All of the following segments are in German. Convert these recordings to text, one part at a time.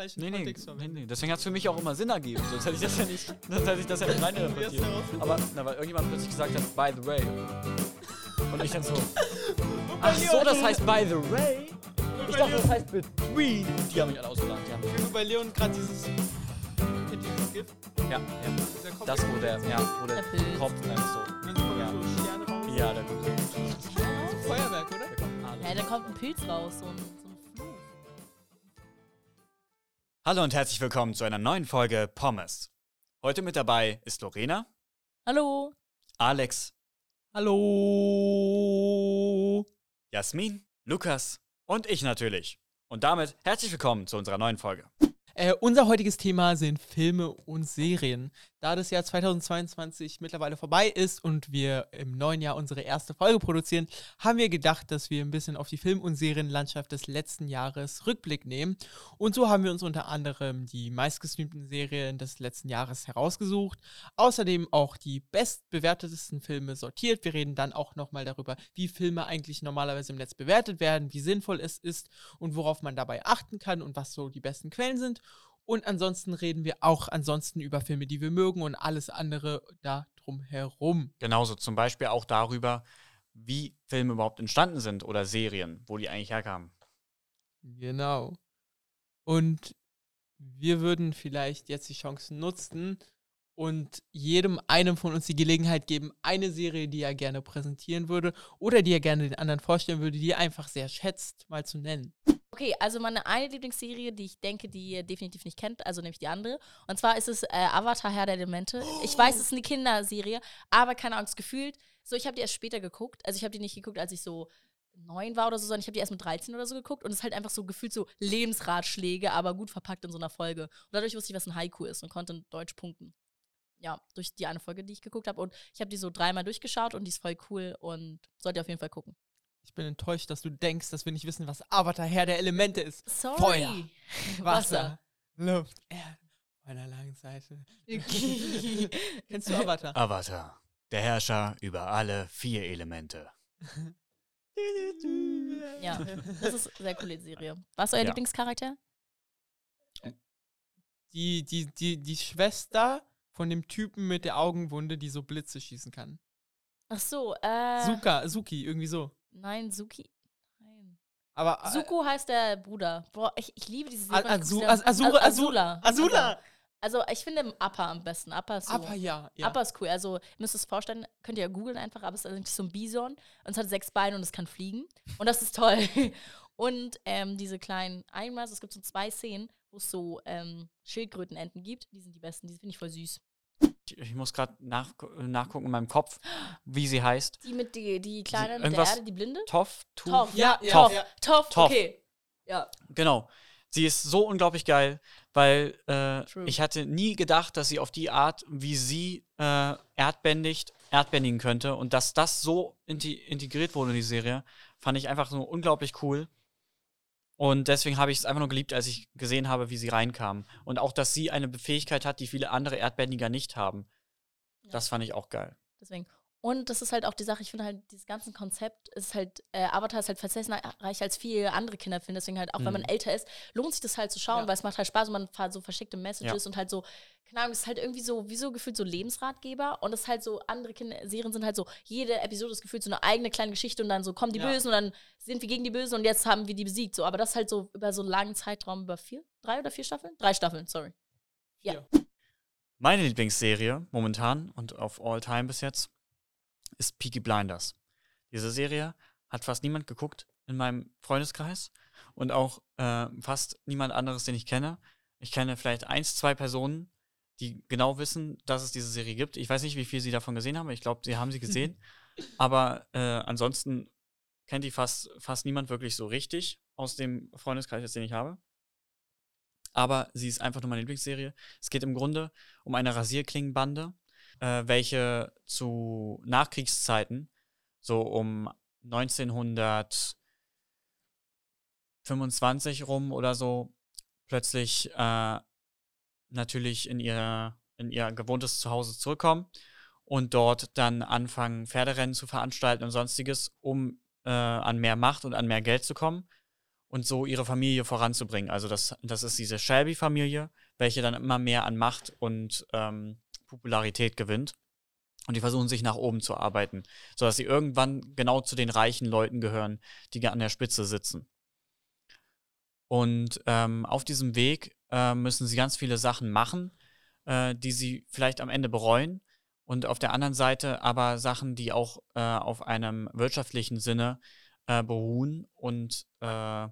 falschen Nee, nee, Kontext nee, nee. Deswegen hat es für mich auch immer Sinn ergeben. Sonst hätte ich das ja nicht, sonst hätte ich das ja nicht rein interpretiert. Aber, na, weil irgendjemand plötzlich gesagt hat, by the way. Und ich dann so, ach so, das heißt by the way? Ich dachte, das heißt between. Die haben mich alle ausgelacht, ja. Ich habe bei Leon gerade dieses. Kennt ihr dieses Gift? Ja, ja. Das, wo der, ja, wo der. Kopf einfach so. Kommen Ja. so Sterne raus. Ja, der kommt so. Feuerwerk, oder? Ja, da kommt ein Pilz raus, so ein. Hallo und herzlich willkommen zu einer neuen Folge Pommes. Heute mit dabei ist Lorena, Hallo. Alex, Hallo. Jasmin, Lukas und ich natürlich. Und damit herzlich willkommen zu unserer neuen Folge. Äh, unser heutiges Thema sind Filme und Serien. Da das Jahr 2022 mittlerweile vorbei ist und wir im neuen Jahr unsere erste Folge produzieren, haben wir gedacht, dass wir ein bisschen auf die Film- und Serienlandschaft des letzten Jahres Rückblick nehmen. Und so haben wir uns unter anderem die meistgestreamten Serien des letzten Jahres herausgesucht. Außerdem auch die bestbewertetesten Filme sortiert. Wir reden dann auch nochmal darüber, wie Filme eigentlich normalerweise im Netz bewertet werden, wie sinnvoll es ist und worauf man dabei achten kann und was so die besten Quellen sind. Und ansonsten reden wir auch ansonsten über Filme, die wir mögen und alles andere da drum herum. Genauso zum Beispiel auch darüber, wie Filme überhaupt entstanden sind oder Serien, wo die eigentlich herkamen. Genau. Und wir würden vielleicht jetzt die Chance nutzen und jedem einem von uns die Gelegenheit geben, eine Serie, die er gerne präsentieren würde oder die er gerne den anderen vorstellen würde, die er einfach sehr schätzt, mal zu nennen. Okay, also meine eine Lieblingsserie, die ich denke, die ihr definitiv nicht kennt, also nämlich die andere. Und zwar ist es äh, Avatar Herr der Elemente. Ich weiß, es ist eine Kinderserie, aber keine Angst, gefühlt. So, ich habe die erst später geguckt. Also ich habe die nicht geguckt, als ich so neun war oder so, sondern ich habe die erst mit 13 oder so geguckt und es ist halt einfach so gefühlt so Lebensratschläge, aber gut verpackt in so einer Folge. Und dadurch wusste ich, was ein Haiku ist und konnte in Deutsch punkten. Ja, durch die eine Folge, die ich geguckt habe. Und ich habe die so dreimal durchgeschaut und die ist voll cool und sollt ihr auf jeden Fall gucken. Ich bin enttäuscht, dass du denkst, dass wir nicht wissen, was Avatar Herr der Elemente ist. Sorry. Feuer. Wasser. Luft, Erde, auf einer langen Seite. Kennst du Avatar? Avatar, der Herrscher über alle vier Elemente. Ja, das ist eine sehr coole Serie. Was ist euer Ja. Lieblingscharakter? Die, die, die, die Schwester von dem Typen mit der Augenwunde, die so Blitze schießen kann. Ach so, äh. Suka, Suki, irgendwie so. Nein, Suki. Nein. Aber äh, Suko heißt der Bruder. Boah, ich, ich liebe diese Serie. Azu- Azura- As- Azula. Azula! Also, ich finde Appa am besten. Appa ist so. Aber ja, ja. Appa ist cool. Also, ihr müsst es vorstellen, könnt ihr ja googeln einfach, aber es ist eigentlich so ein Bison und es hat sechs Beine und es kann fliegen. Und das ist toll. Und ähm, diese kleinen einmal, es gibt so zwei Szenen, wo es so ähm, Schildkrötenenten gibt. Die sind die besten, die finde ich voll süß. Ich, muss gerade nach, nachgucken in meinem Kopf, wie sie heißt. Die mit die, die kleine mit der Erde, die blinde? Toff? Toff, Ja, ja, ja, Toff, ja. Toff, Toff. okay. Ja. Genau. Sie ist so unglaublich geil, weil äh, ich hatte nie gedacht, dass sie auf die Art, wie sie äh, erdbändigt, erdbändigen könnte. Und dass das so integriert wurde in die Serie, fand ich einfach so unglaublich cool. Und deswegen habe ich es einfach nur geliebt, als ich gesehen habe, wie sie reinkam. Und auch, dass sie eine Fähigkeit hat, die viele andere Erdbändiger nicht haben. Ja. Das fand ich auch geil. Deswegen. Und das ist halt auch die Sache, ich finde halt, dieses ganze Konzept ist halt, äh, Avatar ist halt facettenreicher als viele andere Kinderfilme. Deswegen halt, auch wenn man Mhm. älter ist, lohnt sich das halt zu schauen, Ja. weil es macht halt Spaß und man hat so versteckte Messages und halt so, keine Ahnung, es ist halt irgendwie so, wie so gefühlt so Lebensratgeber. Und es ist halt so, andere Kinder Serien sind halt so, jede Episode ist gefühlt so eine eigene kleine Geschichte und dann so kommen die Ja. Bösen und dann sind wir gegen die Bösen und jetzt haben wir die besiegt. So, aber das halt so über so einen langen Zeitraum, über vier, drei oder vier Staffeln? Drei Staffeln, sorry. Ja. Meine Lieblingsserie momentan und auf All Time bis jetzt ist Peaky Blinders. Diese Serie hat fast niemand geguckt in meinem Freundeskreis und auch äh, fast niemand anderes, den ich kenne. Ich kenne vielleicht eins, zwei Personen, die genau wissen, dass es diese Serie gibt. Ich weiß nicht, wie viel sie davon gesehen haben. Ich glaube, sie haben sie gesehen. Aber äh, ansonsten kennt die fast, fast niemand wirklich so richtig aus dem Freundeskreis, den ich habe. Aber sie ist einfach nur meine Lieblingsserie. Es geht im Grunde um eine Rasierklingenbande, äh, welche zu Nachkriegszeiten, so um 1925 rum oder so, plötzlich äh, natürlich in, ihre, in ihr gewohntes Zuhause zurückkommen und dort dann anfangen, Pferderennen zu veranstalten und sonstiges, um äh, an mehr Macht und an mehr Geld zu kommen. und so ihre Familie voranzubringen. Also das, das ist diese Shelby-Familie, welche dann immer mehr an Macht und ähm, Popularität gewinnt. Und die versuchen sich nach oben zu arbeiten, sodass sie irgendwann genau zu den reichen Leuten gehören, die an der Spitze sitzen. Und ähm, auf diesem Weg äh, müssen sie ganz viele Sachen machen, äh, die sie vielleicht am Ende bereuen. Und auf der anderen Seite aber Sachen, die auch äh, auf einem wirtschaftlichen Sinne äh, beruhen. Und äh,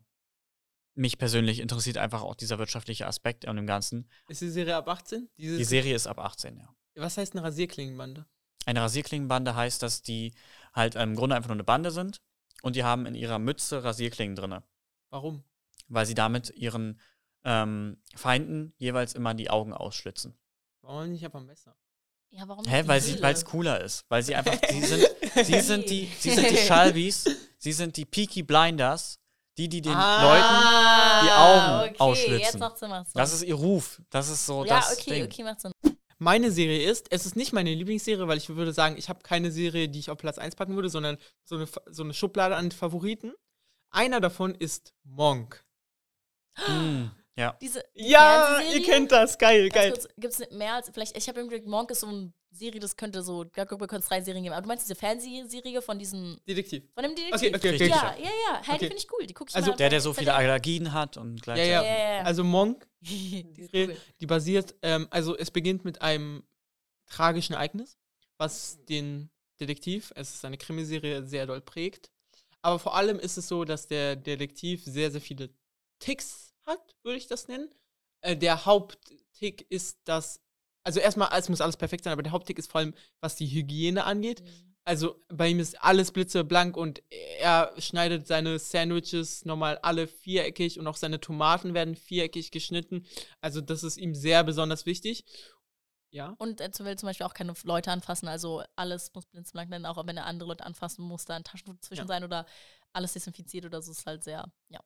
mich persönlich interessiert einfach auch dieser wirtschaftliche Aspekt an dem Ganzen. Ist die Serie ab 18? Die Serie ist ab 18, ja. Was heißt eine Rasierklingenbande? Eine Rasierklingenbande heißt, dass die halt im Grunde einfach nur eine Bande sind und die haben in ihrer Mütze Rasierklingen drin. Warum? Weil sie damit ihren ähm, Feinden jeweils immer die Augen ausschlitzen. Warum nicht aber ein Messer? Ja, warum Hä? nicht Weil es cooler ist. Weil sie einfach, sie sind, sie sind die, sie sind die Shelbys, sie sind die Peaky Blinders, die, die den Leuten, ah, die Augen okay, ausschlitzen. Das ist ihr Ruf. Das ist so ja, das okay, Ding. okay, macht Sinn. Meine Serie ist, es ist nicht meine Lieblingsserie, weil ich würde sagen, ich habe keine Serie, die ich auf Platz 1 packen würde, sondern so eine, so eine Schublade an Favoriten. Einer davon ist Monk. Hm, ja. Diese Ja, ihr kennt das. Geil, geil. Gibt es mehr als, vielleicht, ich habe irgendwie Monk ist so eine Serie, das könnte so, da könnte es drei Serien geben. Aber du meinst diese Fernsehserie von diesen, Detektiv. von dem Detektiv? Okay, okay, okay. Ja, ja, ja. Hey, Okay. die finde ich cool. Die gucke ich Also mal. Der, der so viele Allergien hat und Ja, gleichzeitig. ja. Ja, ja. Also Monk, die cool. die basiert, ähm, also es beginnt mit einem tragischen Ereignis, was den Detektiv, es ist eine Krimiserie, sehr doll prägt. Aber vor allem ist es so, dass der Detektiv sehr, sehr viele Ticks hat, würde ich das nennen. Äh, der Haupttick ist, dass, also erstmal, es muss alles perfekt sein, aber der Haupttick ist vor allem, was die Hygiene angeht. Also bei ihm ist alles blitzeblank und er schneidet seine Sandwiches nochmal alle viereckig und auch seine Tomaten werden viereckig geschnitten. Also das ist ihm sehr besonders wichtig. Ja. Und er will zum Beispiel auch keine Leute anfassen, also alles muss blitzblank sein, auch wenn er andere Leute anfassen muss, da ein Taschentuch zwischen Ja. sein oder alles desinfiziert oder so ist halt sehr, ja.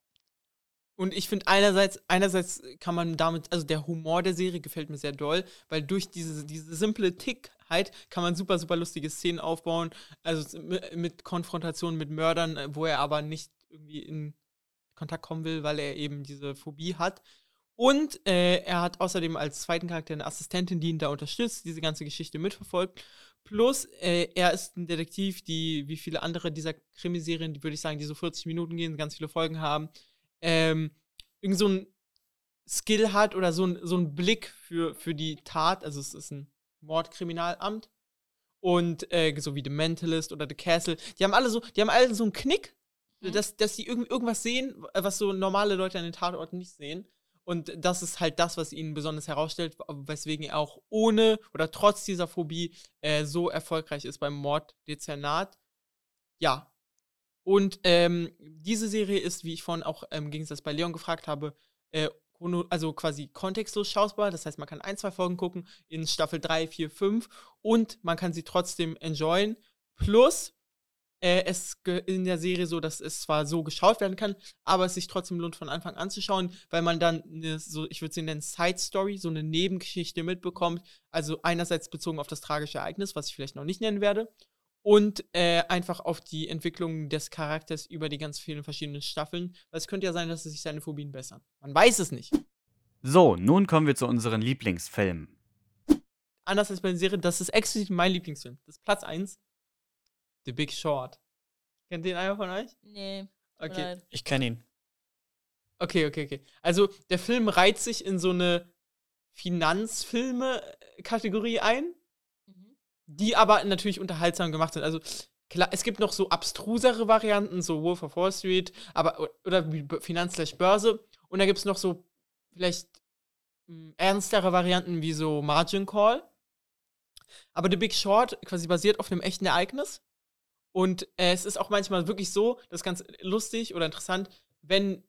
Und ich finde einerseits, einerseits kann man damit, also der Humor der Serie gefällt mir sehr doll, weil durch diese, diese simple Tickheit kann man super, super lustige Szenen aufbauen. Also mit, Konfrontationen mit Mördern, äh, wo er aber nicht irgendwie in Kontakt kommen will, weil er eben diese Phobie hat. Und äh, er hat außerdem als zweiten Charakter eine Assistentin, die ihn da unterstützt, diese ganze Geschichte mitverfolgt. Plus, äh, er ist ein Detektiv, die, wie viele andere dieser Krimiserien, die würde ich sagen, die so 40 Minuten gehen, ganz viele Folgen haben, ähm, irgend so ein Skill hat oder so ein, so ein Blick für, für die Tat. Also es ist ein Mordkriminalamt. Und äh, so wie The Mentalist oder The Castle, die haben alle so, die haben alle so einen Knick, Mhm. dass, dass die irgend, irgendwas sehen, was so normale Leute an den Tatorten nicht sehen. Und das ist halt das, was ihn besonders herausstellt, weswegen er auch ohne oder trotz dieser Phobie äh, so erfolgreich ist beim Morddezernat. Ja. Und ähm, diese Serie ist, wie ich vorhin auch im Gegensatz bei Leon gefragt habe, äh, also quasi kontextlos schaubar. Das heißt, man kann ein, zwei Folgen gucken in Staffel 3, 4, 5 und man kann sie trotzdem enjoyen. Plus, äh, es in der Serie so, dass es zwar so geschaut werden kann, aber es sich trotzdem lohnt, von Anfang an zu schauen, weil man dann eine, so, ich würde sie nennen, Side Story, so eine Nebengeschichte mitbekommt. Also einerseits bezogen auf das tragische Ereignis, was ich vielleicht noch nicht nennen werde, und äh, einfach auf die Entwicklung des Charakters über die ganz vielen verschiedenen Staffeln. Weil es könnte ja sein, dass sich seine Phobien bessern. Man weiß es nicht. So, nun kommen wir zu unseren Lieblingsfilmen. Anders als bei den Serien, das ist explizit mein Lieblingsfilm. Das ist Platz 1. The Big Short. Kennt den einer von euch? Nee. Okay. leid. Ich kenne ihn. Okay, okay, okay. Also der Film reiht sich in so eine Finanzfilme-Kategorie ein. Die aber natürlich unterhaltsam gemacht sind. Also klar, es gibt noch so abstrusere Varianten, so Wolf of Wall Street, aber oder Finanz Börse. Und da gibt es noch so vielleicht mh, ernstere Varianten wie so Margin Call. Aber The Big Short quasi basiert auf einem echten Ereignis. Und äh, es ist auch manchmal wirklich so, das ist ganz lustig oder interessant, wenn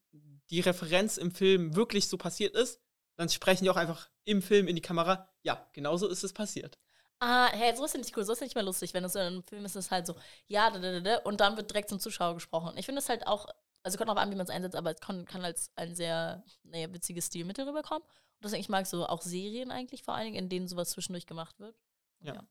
die Referenz im Film wirklich so passiert ist, dann sprechen die auch einfach im Film in die Kamera, ja, genauso ist es passiert. Ah, hey, so ist ja nicht cool, so ist ja nicht mehr lustig, wenn es so in einem Film ist, ist es halt so, ja, da, da, da, da, und dann wird direkt zum Zuschauer gesprochen. Ich finde es halt auch, also kommt auch an, wie man es einsetzt, aber es kann, kann als ein sehr, naja, witziges Stilmittel rüberkommen. Und deswegen, ich mag so auch Serien eigentlich vor allen Dingen, in denen sowas zwischendurch gemacht wird. Ja.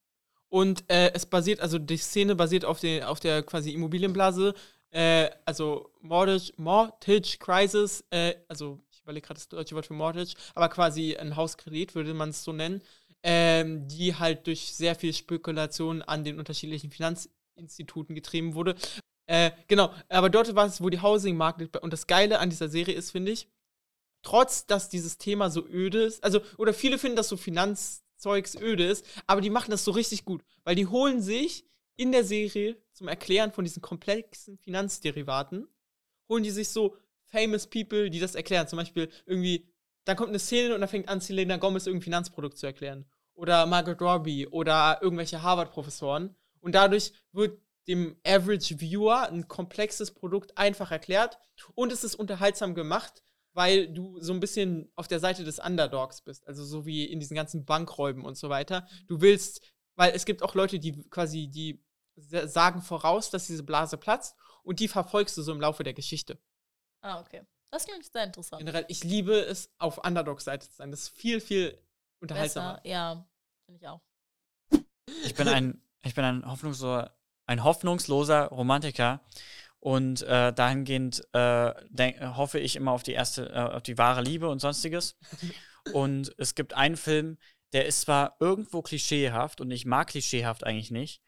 Und äh, es basiert, also die Szene basiert auf, den, auf der quasi Immobilienblase äh, also Mortgage, Mortgage Crisis, äh, also ich überlege gerade das deutsche Wort für Mortgage, aber quasi ein Hauskredit würde man es so nennen, ähm, die halt durch sehr viel Spekulation an den unterschiedlichen Finanzinstituten getrieben wurde. Äh, genau, aber dort war es, wo die Housing Market, und das Geile an dieser Serie ist, finde ich, trotz dass dieses Thema so öde ist, also, oder viele finden, dass so Finanzzeugs öde ist, aber die machen das so richtig gut, weil die holen sich in der Serie zum Erklären von diesen komplexen Finanzderivaten, holen die sich so famous people, die das erklären. Zum Beispiel irgendwie, dann kommt eine Szene und dann fängt an, Selena Gomez irgendein Finanzprodukt zu erklären. Oder Margaret Robbie oder irgendwelche Harvard-Professoren. Und dadurch wird dem Average Viewer ein komplexes Produkt einfach erklärt und es ist unterhaltsam gemacht, weil du so ein bisschen auf der Seite des Underdogs bist. Also so wie in diesen ganzen Bankräuben und so weiter. Du willst, weil es gibt auch Leute, die quasi, die sagen voraus, dass diese Blase platzt und die verfolgst du so im Laufe der Geschichte. Ah, okay. Das klingt sehr interessant. Generell, ich liebe es, auf Underdog-Seite zu sein. Das ist viel, viel unterhaltsamer. Besser, ja, finde ich auch. Ich bin ein, ich bin ein hoffnungsloser, ein hoffnungsloser Romantiker und äh, dahingehend äh, denk, hoffe ich immer auf die erste, äh, auf die wahre Liebe und sonstiges. und es gibt einen Film, der ist zwar irgendwo klischeehaft und ich mag klischeehaft eigentlich nicht,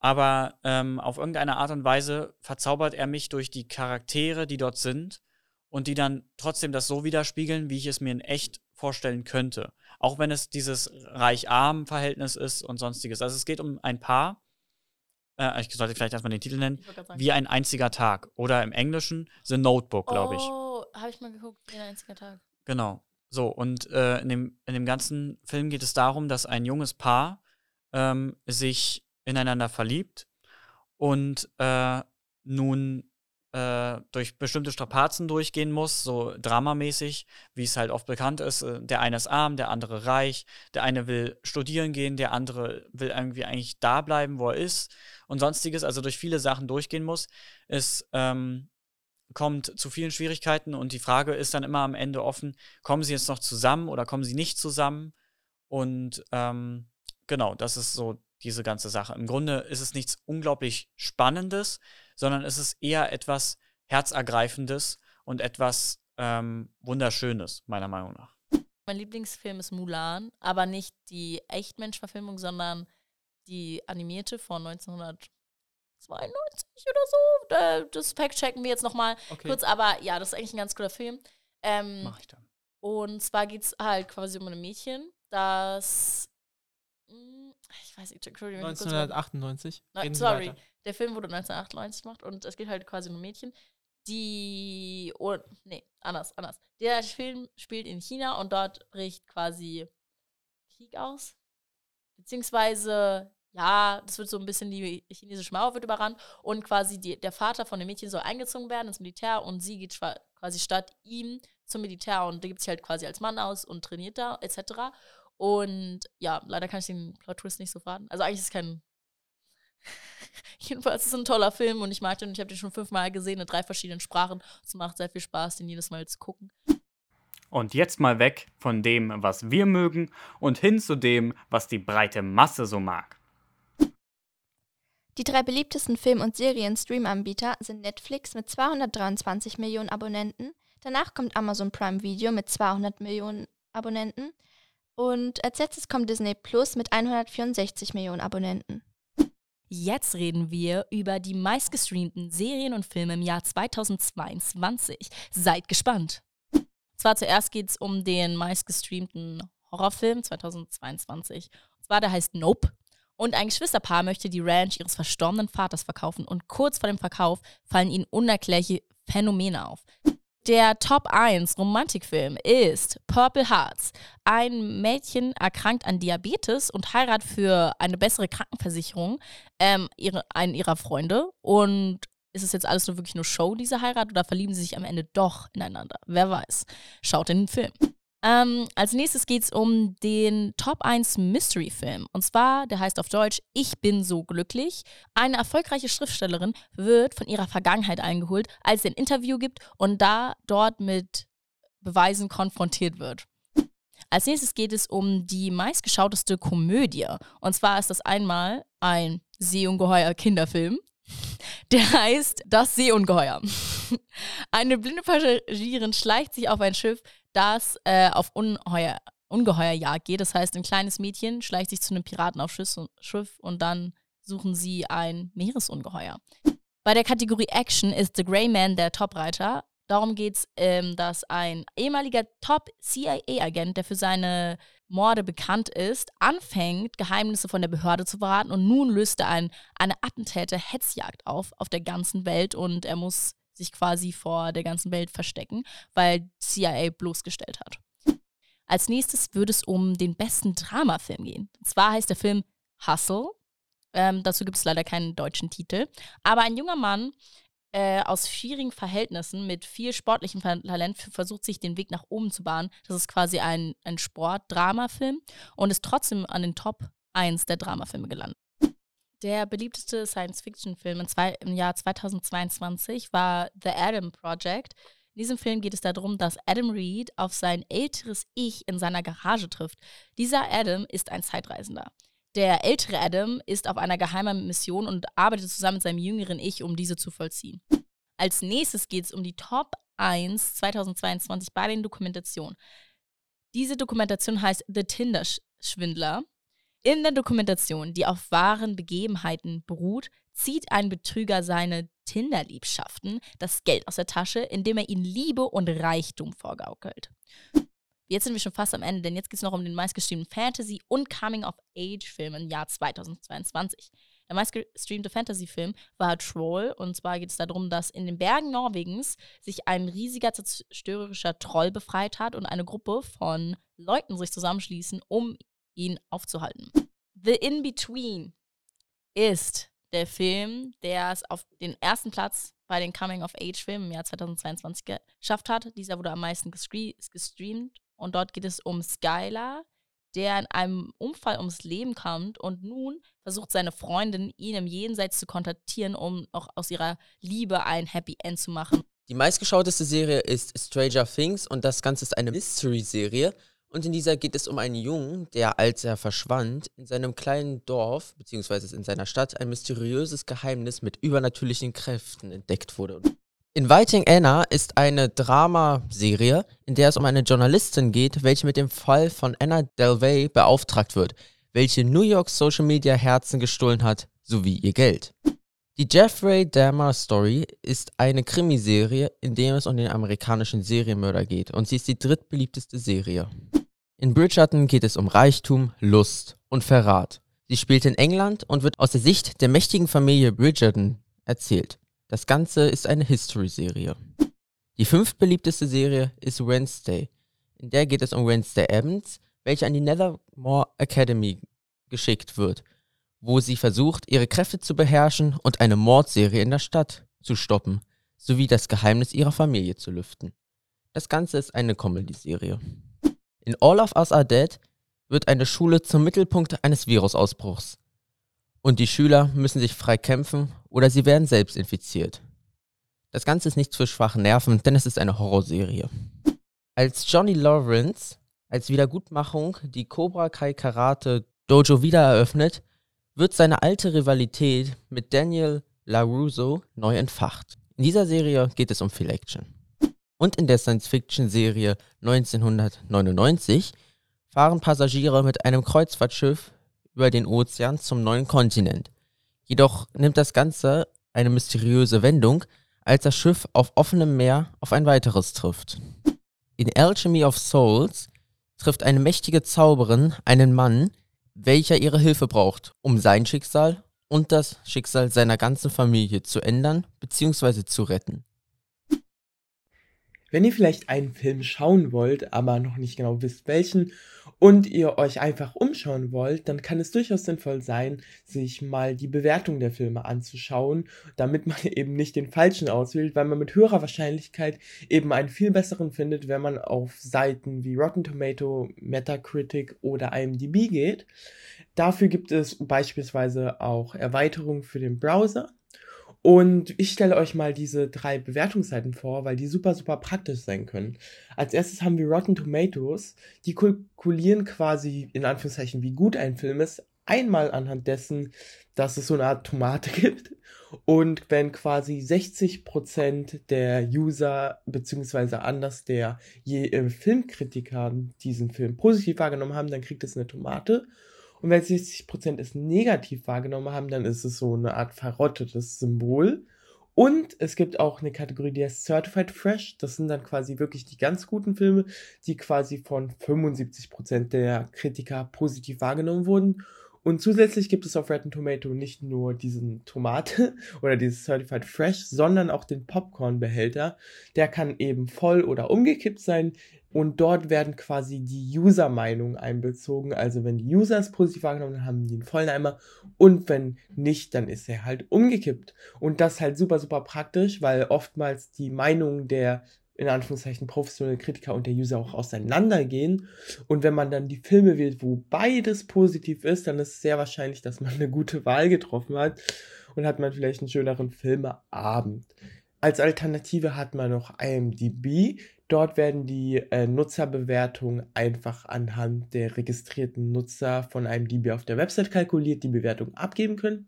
aber ähm, auf irgendeine Art und Weise verzaubert er mich durch die Charaktere, die dort sind und die dann trotzdem das so widerspiegeln, wie ich es mir in echt vorstellen könnte. Auch wenn es dieses Reich-Arm-Verhältnis ist und sonstiges. Also es geht um ein Paar, äh, ich sollte vielleicht erstmal den Titel nennen, wie ein einziger Tag. Oder im Englischen The Notebook, glaube ich. Oh, habe ich mal geguckt, wie ein einziger Tag. Genau. So, und äh, in, dem, in dem ganzen Film geht es darum, dass ein junges Paar ähm, sich ineinander verliebt und äh, nun äh, durch bestimmte Strapazen durchgehen muss, so dramamäßig, wie es halt oft bekannt ist. Äh, der eine ist arm, der andere reich, der eine will studieren gehen, der andere will irgendwie eigentlich da bleiben, wo er ist und sonstiges, also durch viele Sachen durchgehen muss. Es ähm, kommt zu vielen Schwierigkeiten und die Frage ist dann immer am Ende offen, kommen sie jetzt noch zusammen oder kommen sie nicht zusammen? Und ähm, genau, das ist so diese ganze Sache. Im Grunde ist es nichts unglaublich Spannendes, sondern es ist eher etwas Herzergreifendes und etwas ähm, Wunderschönes, meiner Meinung nach. Mein Lieblingsfilm ist Mulan, aber nicht die Echtmensch-Verfilmung, sondern die animierte von 1992 oder so. Äh, das Pack checken wir jetzt nochmal okay. kurz, aber ja, das ist eigentlich ein ganz cooler Film. Ähm, Mach ich dann. Und zwar geht es halt quasi um ein Mädchen, das ich weiß nicht, Entschuldigung. 1998. No, sorry, der Film wurde 1998 gemacht und es geht halt quasi um ein Mädchen, die, oh, nee, anders, anders. Der Film spielt in China und dort bricht quasi Krieg aus. Beziehungsweise, ja, das wird so ein bisschen, die chinesische Mauer wird überrannt und quasi die, der Vater von dem Mädchen soll eingezogen werden ins Militär und sie geht quasi statt ihm zum Militär und da gibt sich halt quasi als Mann aus und trainiert da, etc. Und ja, leider kann ich den Plot-Twist nicht so verraten. Also eigentlich ist es kein. Jedenfalls ist es ein toller Film und ich mag den. Ich habe den schon fünfmal gesehen in drei verschiedenen Sprachen. Es macht sehr viel Spaß, den jedes Mal zu gucken. Und jetzt mal weg von dem, was wir mögen und hin zu dem, was die breite Masse so mag. Die drei beliebtesten Film- und Serien-Stream-Anbieter sind Netflix mit 223 Millionen Abonnenten, danach kommt Amazon Prime Video mit 200 Millionen Abonnenten und als letztes kommt Disney Plus mit 164 Millionen Abonnenten. Jetzt reden wir über die meistgestreamten Serien und Filme im Jahr 2022. Seid gespannt. Zwar zuerst geht es um den meistgestreamten Horrorfilm 2022. Und zwar der heißt Nope. Und ein Geschwisterpaar möchte die Ranch ihres verstorbenen Vaters verkaufen und kurz vor dem Verkauf fallen ihnen unerklärliche Phänomene auf. Der Top 1 Romantikfilm ist Purple Hearts. Ein Mädchen erkrankt an Diabetes und heiratet für eine bessere Krankenversicherung ähm, ihre, einen ihrer Freunde. Und ist es jetzt alles nur wirklich nur Show, diese Heirat, oder verlieben sie sich am Ende doch ineinander? Wer weiß. Schaut in den Film. Ähm, als nächstes geht es um den Top 1 Mystery-Film. Und zwar, der heißt auf Deutsch Ich bin so glücklich. Eine erfolgreiche Schriftstellerin wird von ihrer Vergangenheit eingeholt, als sie ein Interview gibt und da dort mit Beweisen konfrontiert wird. Als nächstes geht es um die meistgeschauteste Komödie. Und zwar ist das einmal ein Seeungeheuer Kinderfilm Der heißt Das Seeungeheuer. Eine blinde Passagierin schleicht sich auf ein Schiff, das äh, auf Ungeheuer, Ungeheuerjagd geht. Das heißt, ein kleines Mädchen schleicht sich zu einem Piraten auf Schiff und dann suchen sie ein Meeresungeheuer. Bei der Kategorie Action ist The Grey Man der Topreiter. Darum geht es, ähm, dass ein ehemaliger Top-CIA-Agent, der für seine Morde bekannt ist, anfängt, Geheimnisse von der Behörde zu verraten und nun löst er ein, eine Attentäter-Hetzjagd auf, auf der ganzen Welt und er muss sich quasi vor der ganzen Welt verstecken, weil CIA bloßgestellt hat. Als nächstes würde es um den besten Dramafilm gehen. Und zwar heißt der Film Hustle. Ähm, dazu gibt es leider keinen deutschen Titel. Aber ein junger Mann äh, aus schwierigen Verhältnissen mit viel sportlichem Talent versucht sich den Weg nach oben zu bahnen. Das ist quasi ein, ein Sport-Dramafilm und ist trotzdem an den Top 1 der Dramafilme gelandet. Der beliebteste Science-Fiction-Film im Jahr 2022 war The Adam Project. In diesem Film geht es darum, dass Adam Reed auf sein älteres Ich in seiner Garage trifft. Dieser Adam ist ein Zeitreisender. Der ältere Adam ist auf einer geheimen Mission und arbeitet zusammen mit seinem jüngeren Ich, um diese zu vollziehen. Als nächstes geht es um die Top 1 2022 bei den Dokumentationen. Diese Dokumentation heißt The Tinder Schwindler. In der Dokumentation, die auf wahren Begebenheiten beruht, zieht ein Betrüger seine Tinder-Liebschaften das Geld aus der Tasche, indem er ihnen Liebe und Reichtum vorgaukelt. Jetzt sind wir schon fast am Ende, denn jetzt geht es noch um den meistgestreamten Fantasy- und Coming-of-Age-Film im Jahr 2022. Der meistgestreamte Fantasy-Film war Troll und zwar geht es darum, dass in den Bergen Norwegens sich ein riesiger zerstörerischer Troll befreit hat und eine Gruppe von Leuten sich zusammenschließen, um ihn aufzuhalten. The In-Between ist der Film, der es auf den ersten Platz bei den Coming-of-Age-Filmen im Jahr 2022 geschafft hat. Dieser wurde am meisten gestreamt und dort geht es um Skylar, der in einem Unfall ums Leben kommt und nun versucht seine Freundin, ihn im Jenseits zu kontaktieren, um auch aus ihrer Liebe ein Happy End zu machen. Die meistgeschauteste Serie ist Stranger Things und das Ganze ist eine Mystery-Serie. Und in dieser geht es um einen Jungen, der, als er verschwand, in seinem kleinen Dorf, beziehungsweise in seiner Stadt, ein mysteriöses Geheimnis mit übernatürlichen Kräften entdeckt wurde. Inviting Anna ist eine Dramaserie, in der es um eine Journalistin geht, welche mit dem Fall von Anna Delvey beauftragt wird, welche New York Social Media Herzen gestohlen hat, sowie ihr Geld. Die Jeffrey Dahmer Story ist eine Krimiserie, in der es um den amerikanischen Serienmörder geht und sie ist die drittbeliebteste Serie. In Bridgerton geht es um Reichtum, Lust und Verrat. Sie spielt in England und wird aus der Sicht der mächtigen Familie Bridgerton erzählt. Das Ganze ist eine History-Serie. Die fünftbeliebteste Serie ist Wednesday. In der geht es um Wednesday Evans, welche an die Nethermore Academy geschickt wird, wo sie versucht, ihre Kräfte zu beherrschen und eine Mordserie in der Stadt zu stoppen, sowie das Geheimnis ihrer Familie zu lüften. Das Ganze ist eine Comedy-Serie. In All of Us Are Dead wird eine Schule zum Mittelpunkt eines Virusausbruchs und die Schüler müssen sich frei kämpfen oder sie werden selbst infiziert. Das Ganze ist nichts für schwache Nerven, denn es ist eine Horrorserie. Als Johnny Lawrence als Wiedergutmachung die Cobra Kai Karate Dojo wieder eröffnet, wird seine alte Rivalität mit Daniel LaRusso neu entfacht. In dieser Serie geht es um Phil Action. Und in der Science-Fiction-Serie 1999 fahren Passagiere mit einem Kreuzfahrtschiff über den Ozean zum neuen Kontinent. Jedoch nimmt das Ganze eine mysteriöse Wendung, als das Schiff auf offenem Meer auf ein weiteres trifft. In Alchemy of Souls trifft eine mächtige Zauberin einen Mann, welcher ihre Hilfe braucht, um sein Schicksal und das Schicksal seiner ganzen Familie zu ändern bzw. zu retten. Wenn ihr vielleicht einen Film schauen wollt, aber noch nicht genau wisst welchen und ihr euch einfach umschauen wollt, dann kann es durchaus sinnvoll sein, sich mal die Bewertung der Filme anzuschauen, damit man eben nicht den falschen auswählt, weil man mit höherer Wahrscheinlichkeit eben einen viel besseren findet, wenn man auf Seiten wie Rotten Tomato, Metacritic oder IMDb geht. Dafür gibt es beispielsweise auch Erweiterungen für den Browser und ich stelle euch mal diese drei Bewertungsseiten vor, weil die super, super praktisch sein können. Als erstes haben wir Rotten Tomatoes. Die kalkulieren quasi in Anführungszeichen, wie gut ein Film ist, einmal anhand dessen, dass es so eine Art Tomate gibt. Und wenn quasi 60% der User, beziehungsweise anders der je, äh, Filmkritiker diesen Film positiv wahrgenommen haben, dann kriegt es eine Tomate. Und wenn 60% es negativ wahrgenommen haben, dann ist es so eine Art verrottetes Symbol. Und es gibt auch eine Kategorie, die heißt Certified Fresh. Das sind dann quasi wirklich die ganz guten Filme, die quasi von 75% der Kritiker positiv wahrgenommen wurden. Und zusätzlich gibt es auf Rotten Tomato nicht nur diesen Tomate oder dieses Certified Fresh, sondern auch den Popcorn-Behälter. Der kann eben voll oder umgekippt sein. Und dort werden quasi die User-Meinungen einbezogen. Also wenn die User es positiv wahrgenommen haben, haben die einen vollen Eimer. Und wenn nicht, dann ist er halt umgekippt. Und das ist halt super, super praktisch, weil oftmals die Meinungen der in Anführungszeichen professionelle Kritiker und der User auch auseinandergehen. Und wenn man dann die Filme wählt, wo beides positiv ist, dann ist es sehr wahrscheinlich, dass man eine gute Wahl getroffen hat und hat man vielleicht einen schöneren Filmeabend. Als Alternative hat man noch IMDb. Dort werden die äh, Nutzerbewertungen einfach anhand der registrierten Nutzer von IMDb auf der Website kalkuliert, die Bewertung abgeben können.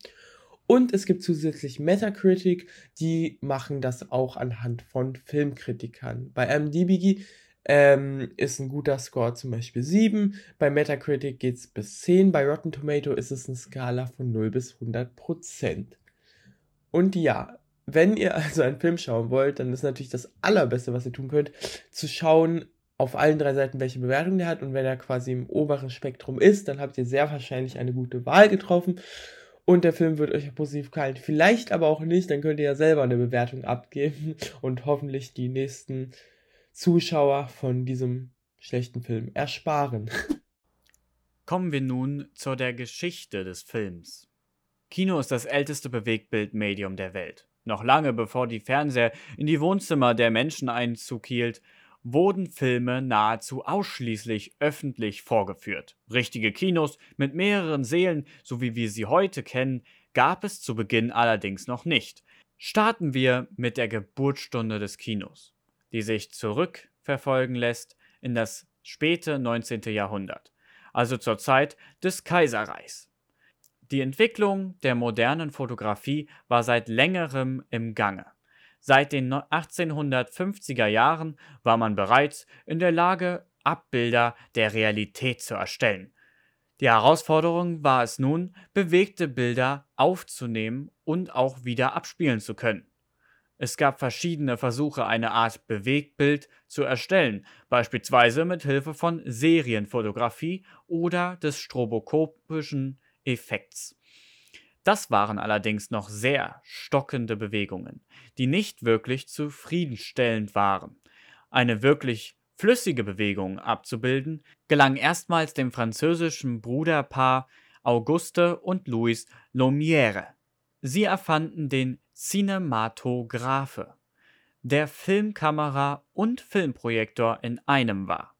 Und es gibt zusätzlich Metacritic, die machen das auch anhand von Filmkritikern. Bei IMDb ähm, ist ein guter Score zum Beispiel 7, bei Metacritic geht es bis 10, bei Rotten Tomato ist es eine Skala von 0 bis 100 Prozent. Und ja, wenn ihr also einen Film schauen wollt, dann ist natürlich das Allerbeste, was ihr tun könnt, zu schauen auf allen drei Seiten, welche Bewertung der hat. Und wenn er quasi im oberen Spektrum ist, dann habt ihr sehr wahrscheinlich eine gute Wahl getroffen und der Film wird euch positiv gefallen. Vielleicht aber auch nicht, dann könnt ihr ja selber eine Bewertung abgeben und hoffentlich die nächsten Zuschauer von diesem schlechten Film ersparen. Kommen wir nun zu der Geschichte des Films. Kino ist das älteste Bewegtbildmedium der Welt. Noch lange bevor die Fernseher in die Wohnzimmer der Menschen Einzug hielt, wurden Filme nahezu ausschließlich öffentlich vorgeführt. Richtige Kinos mit mehreren Sälen, so wie wir sie heute kennen, gab es zu Beginn allerdings noch nicht. Starten wir mit der Geburtsstunde des Kinos, die sich zurückverfolgen lässt in das späte 19. Jahrhundert, also zur Zeit des Kaiserreichs. Die Entwicklung der modernen Fotografie war seit längerem im Gange. Seit den 1850er Jahren war man bereits in der Lage, Abbilder der Realität zu erstellen. Die Herausforderung war es nun, bewegte Bilder aufzunehmen und auch wieder abspielen zu können. Es gab verschiedene Versuche, eine Art Bewegtbild zu erstellen, beispielsweise mit Hilfe von Serienfotografie oder des strobokopischen Effekts. Das waren allerdings noch sehr stockende Bewegungen, die nicht wirklich zufriedenstellend waren. Eine wirklich flüssige Bewegung abzubilden, gelang erstmals dem französischen Bruderpaar Auguste und Louis Lumière. Sie erfanden den Cinematographe, der Filmkamera und Filmprojektor in einem war.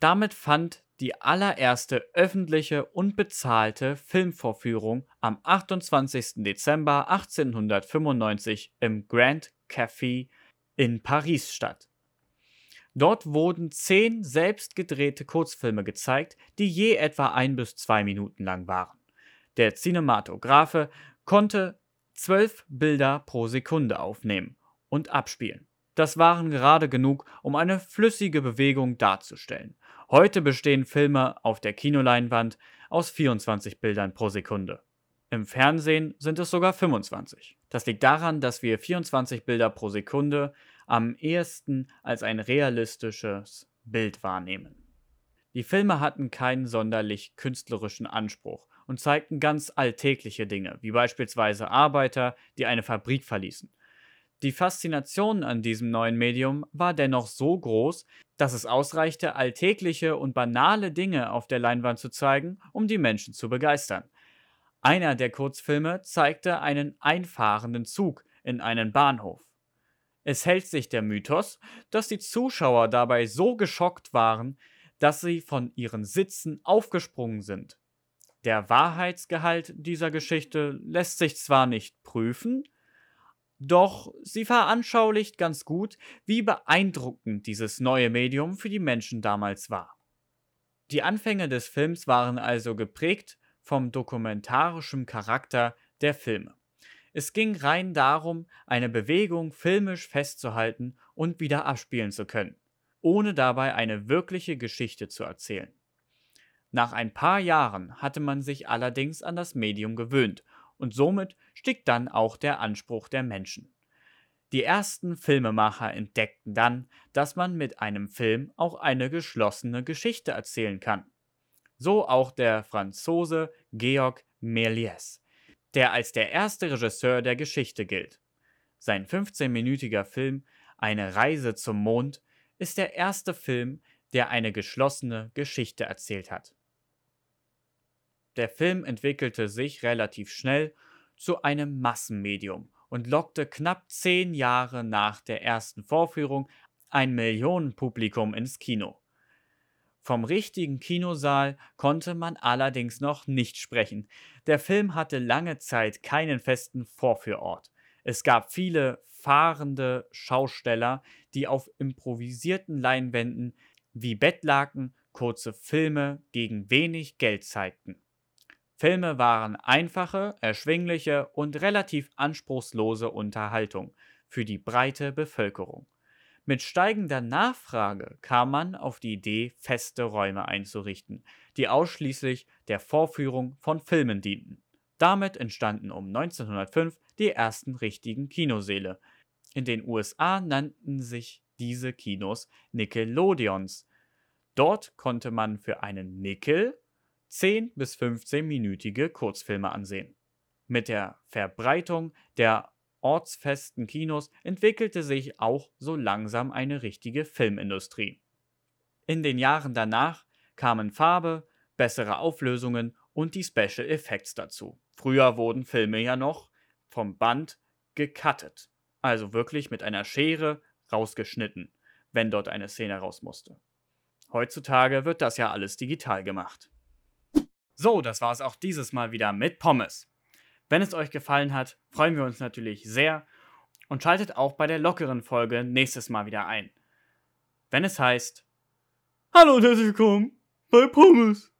Damit fand die allererste öffentliche und bezahlte Filmvorführung am 28. Dezember 1895 im Grand Café in Paris statt. Dort wurden zehn selbst gedrehte Kurzfilme gezeigt, die je etwa ein bis zwei Minuten lang waren. Der Cinematographe konnte zwölf Bilder pro Sekunde aufnehmen und abspielen. Das waren gerade genug, um eine flüssige Bewegung darzustellen. Heute bestehen Filme auf der Kinoleinwand aus 24 Bildern pro Sekunde. Im Fernsehen sind es sogar 25. Das liegt daran, dass wir 24 Bilder pro Sekunde am ehesten als ein realistisches Bild wahrnehmen. Die Filme hatten keinen sonderlich künstlerischen Anspruch und zeigten ganz alltägliche Dinge, wie beispielsweise Arbeiter, die eine Fabrik verließen die Faszination an diesem neuen Medium war dennoch so groß, dass es ausreichte, alltägliche und banale Dinge auf der Leinwand zu zeigen, um die Menschen zu begeistern. Einer der Kurzfilme zeigte einen einfahrenden Zug in einen Bahnhof. Es hält sich der Mythos, dass die Zuschauer dabei so geschockt waren, dass sie von ihren Sitzen aufgesprungen sind. Der Wahrheitsgehalt dieser Geschichte lässt sich zwar nicht prüfen, doch sie veranschaulicht ganz gut, wie beeindruckend dieses neue Medium für die Menschen damals war. Die Anfänge des Films waren also geprägt vom dokumentarischen Charakter der Filme. Es ging rein darum, eine Bewegung filmisch festzuhalten und wieder abspielen zu können, ohne dabei eine wirkliche Geschichte zu erzählen. Nach ein paar Jahren hatte man sich allerdings an das Medium gewöhnt und somit stieg dann auch der Anspruch der Menschen. Die ersten Filmemacher entdeckten dann, dass man mit einem Film auch eine geschlossene Geschichte erzählen kann. So auch der Franzose Georg Méliès, der als der erste Regisseur der Geschichte gilt. Sein 15-minütiger Film Eine Reise zum Mond ist der erste Film, der eine geschlossene Geschichte erzählt hat. Der Film entwickelte sich relativ schnell zu einem Massenmedium und lockte knapp zehn Jahre nach der ersten Vorführung ein Millionenpublikum ins Kino. Vom richtigen Kinosaal konnte man allerdings noch nicht sprechen. Der Film hatte lange Zeit keinen festen Vorführort. Es gab viele fahrende Schausteller, die auf improvisierten Leinwänden wie Bettlaken kurze Filme gegen wenig Geld zeigten. Filme waren einfache, erschwingliche und relativ anspruchslose Unterhaltung für die breite Bevölkerung. Mit steigender Nachfrage kam man auf die Idee, feste Räume einzurichten, die ausschließlich der Vorführung von Filmen dienten. Damit entstanden um 1905 die ersten richtigen Kinosäle. In den USA nannten sich diese Kinos Nickelodeons. Dort konnte man für einen Nickel 10 bis 15-minütige Kurzfilme ansehen. Mit der Verbreitung der ortsfesten Kinos entwickelte sich auch so langsam eine richtige Filmindustrie. In den Jahren danach kamen Farbe, bessere Auflösungen und die Special Effects dazu. Früher wurden Filme ja noch vom Band gecuttet, also wirklich mit einer Schere rausgeschnitten, wenn dort eine Szene raus musste. Heutzutage wird das ja alles digital gemacht. So, das war es auch dieses Mal wieder mit Pommes. Wenn es euch gefallen hat, freuen wir uns natürlich sehr und schaltet auch bei der lockeren Folge nächstes Mal wieder ein. Wenn es heißt Hallo und herzlich willkommen bei Pommes.